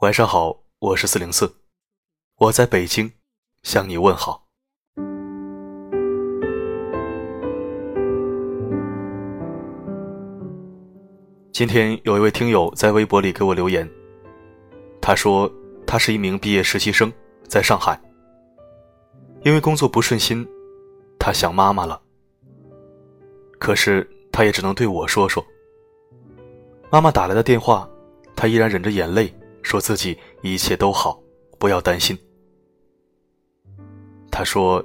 晚上好，我是四零四，我在北京向你问好。今天有一位听友在微博里给我留言，他说他是一名毕业实习生，在上海，因为工作不顺心，他想妈妈了。可是他也只能对我说说。妈妈打来的电话，他依然忍着眼泪，说自己一切都好，不要担心。他说，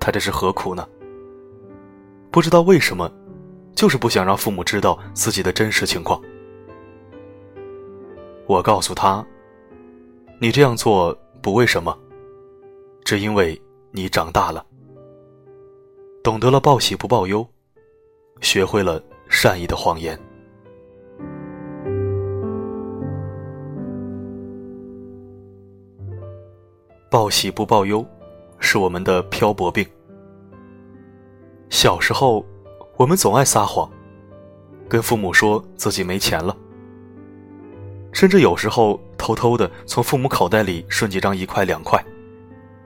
他这是何苦呢？不知道为什么，就是不想让父母知道自己的真实情况。我告诉他，你这样做不为什么，只因为你长大了，懂得了报喜不报忧，学会了善意的谎言。报喜不报忧，是我们的漂泊病。小时候，我们总爱撒谎，跟父母说自己没钱了，甚至有时候偷偷的从父母口袋里顺几张一块两块，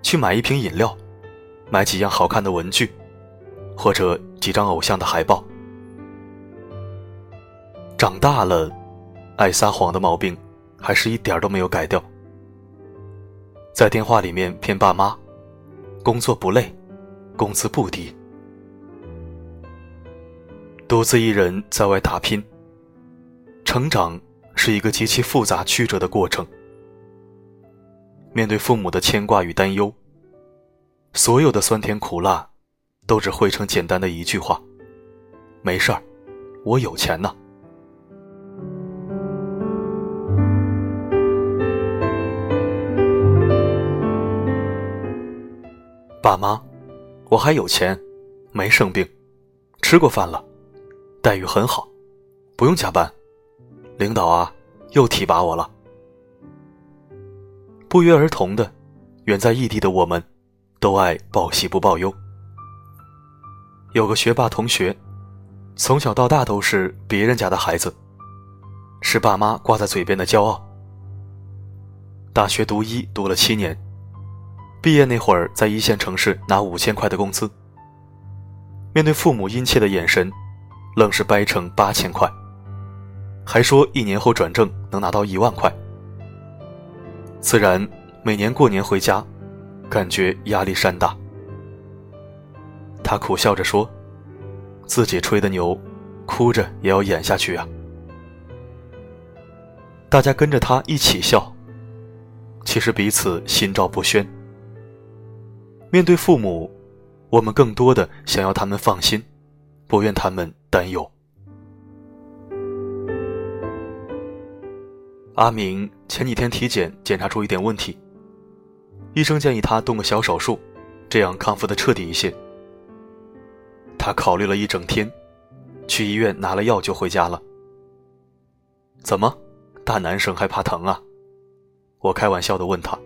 去买一瓶饮料，买几样好看的文具，或者几张偶像的海报。长大了，爱撒谎的毛病，还是一点都没有改掉。在电话里面骗爸妈，工作不累，工资不低，独自一人在外打拼。成长是一个极其复杂曲折的过程。面对父母的牵挂与担忧，所有的酸甜苦辣，都只汇成简单的一句话：没事儿，我有钱呢。爸妈，我还有钱，没生病，吃过饭了，待遇很好，不用加班。领导啊，又提拔我了。不约而同的，远在异地的我们，都爱报喜不报忧。有个学霸同学，从小到大都是别人家的孩子，是爸妈挂在嘴边的骄傲。大学读医读了七年。毕业那会儿，在一线城市拿五千块的工资，面对父母殷切的眼神，愣是掰成八千块，还说一年后转正能拿到一万块。自然，每年过年回家，感觉压力山大。他苦笑着说：“自己吹的牛，哭着也要演下去啊。”大家跟着他一起笑，其实彼此心照不宣。面对父母，我们更多的想要他们放心，不愿他们担忧。阿明前几天体检检查出一点问题，医生建议他动个小手术，这样康复的彻底一些。他考虑了一整天，去医院拿了药就回家了。怎么，大男生还怕疼啊？我开玩笑的问他。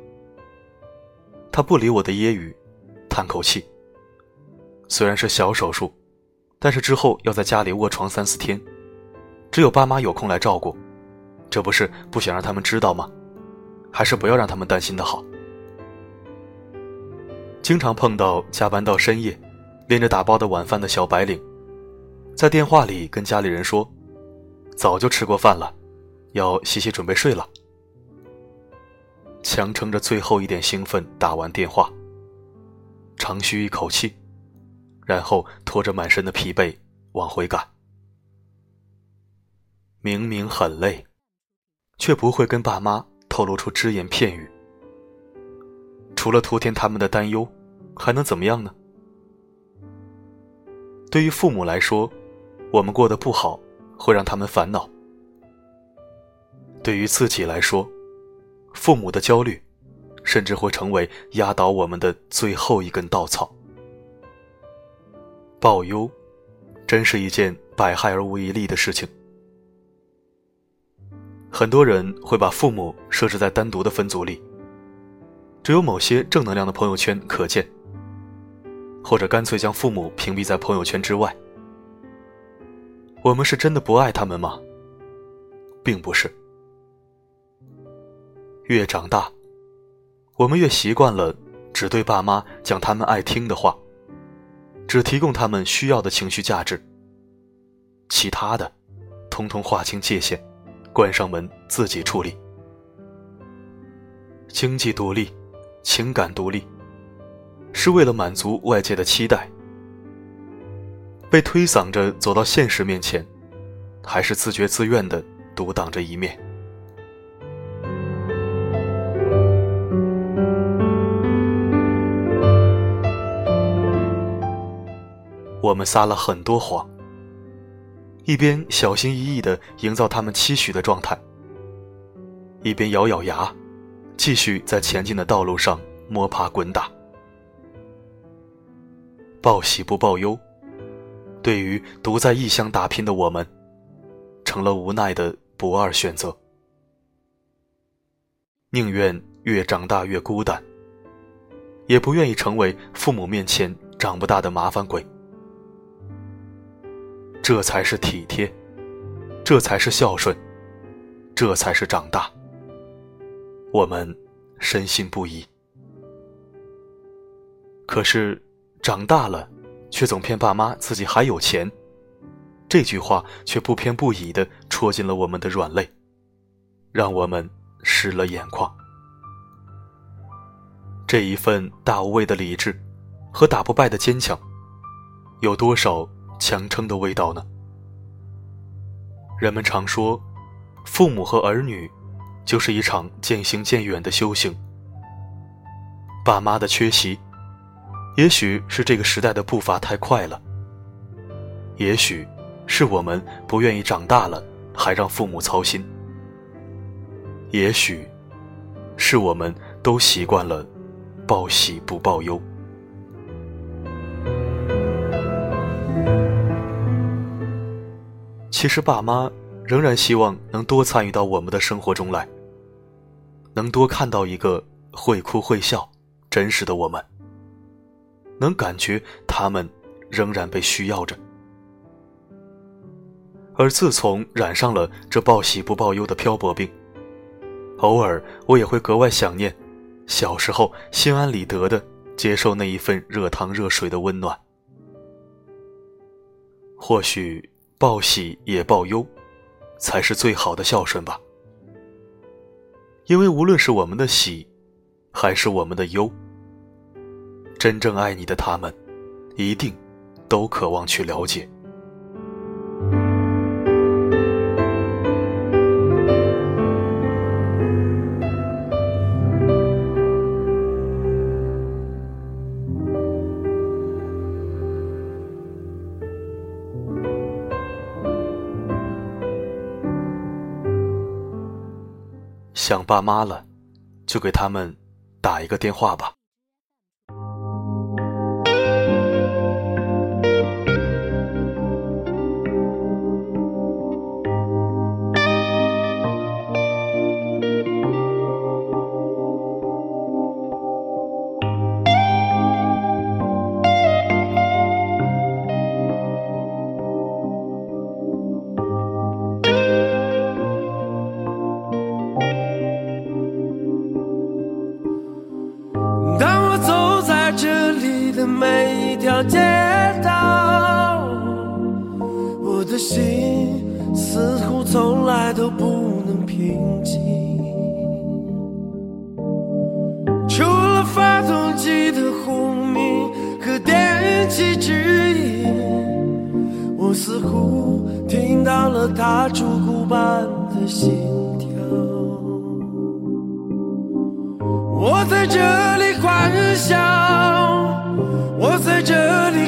他不理我的揶揄。叹口气。虽然是小手术，但是之后要在家里卧床三四天，只有爸妈有空来照顾，这不是不想让他们知道吗？还是不要让他们担心的好。经常碰到加班到深夜，拎着打包的晚饭的小白领，在电话里跟家里人说，早就吃过饭了，要洗洗准备睡了，强撑着最后一点兴奋打完电话。长吁一口气，然后拖着满身的疲惫往回赶。明明很累，却不会跟爸妈透露出只言片语。除了徒添他们的担忧，还能怎么样呢？对于父母来说，我们过得不好，会让他们烦恼；对于自己来说，父母的焦虑。甚至会成为压倒我们的最后一根稻草。报忧，真是一件百害而无一利的事情。很多人会把父母设置在单独的分组里，只有某些正能量的朋友圈可见，或者干脆将父母屏蔽在朋友圈之外。我们是真的不爱他们吗？并不是。越长大，我们越习惯了只对爸妈讲他们爱听的话，只提供他们需要的情绪价值，其他的，通通划清界限，关上门自己处理。经济独立，情感独立，是为了满足外界的期待。被推搡着走到现实面前，还是自觉自愿的独挡着一面。我们撒了很多谎，一边小心翼翼的营造他们期许的状态，一边咬咬牙，继续在前进的道路上摸爬滚打，报喜不报忧。对于独在异乡打拼的我们，成了无奈的不二选择。宁愿越长大越孤单，也不愿意成为父母面前长不大的麻烦鬼。这才是体贴，这才是孝顺，这才是长大。我们深信不疑。可是长大了。却总骗爸妈自己还有钱，这句话却不偏不倚的戳进了我们的软肋，让我们湿了眼眶。这一份大无畏的理智，和打不败的坚强，有多少强撑的味道呢？人们常说，父母和儿女，就是一场渐行渐远的修行。爸妈的缺席。也许是这个时代的步伐太快了，也许是我们不愿意长大了还让父母操心，也许是我们都习惯了报喜不报忧。其实爸妈仍然希望能多参与到我们的生活中来，能多看到一个会哭会笑、真实的我们。能感觉他们仍然被需要着，而自从染上了这报喜不报忧的漂泊病，偶尔我也会格外想念小时候心安理得的接受那一份热汤热水的温暖。或许报喜也报忧，才是最好的孝顺吧。因为无论是我们的喜，还是我们的忧。真正爱你的他们，一定都渴望去了解。想爸妈了，就给他们打一个电话吧。我的心似乎从来都不能平静。除了发动机的轰鸣和电气指引，我似乎听到了它烛鼓般的心跳。我在这里幻想。我在这里，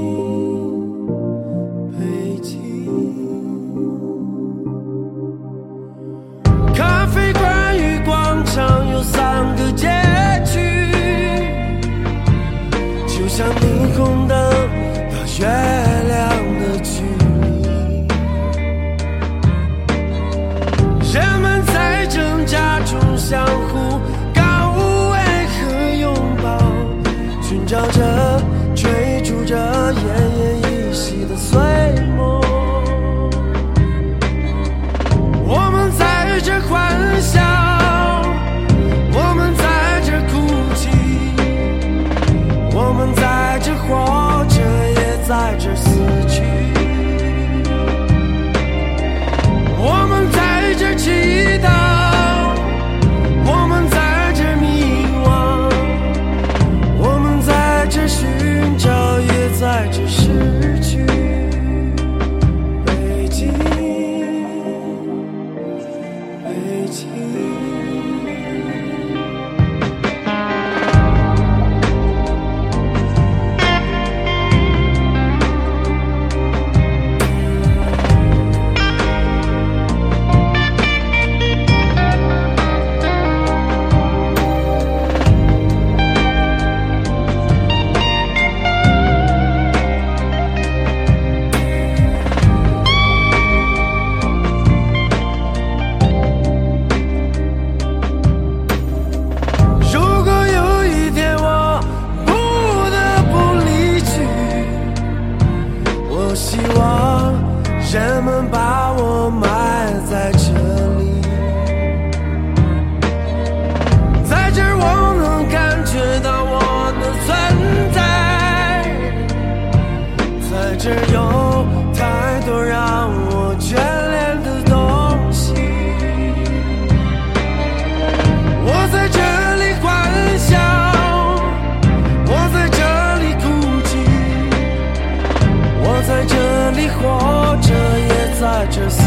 just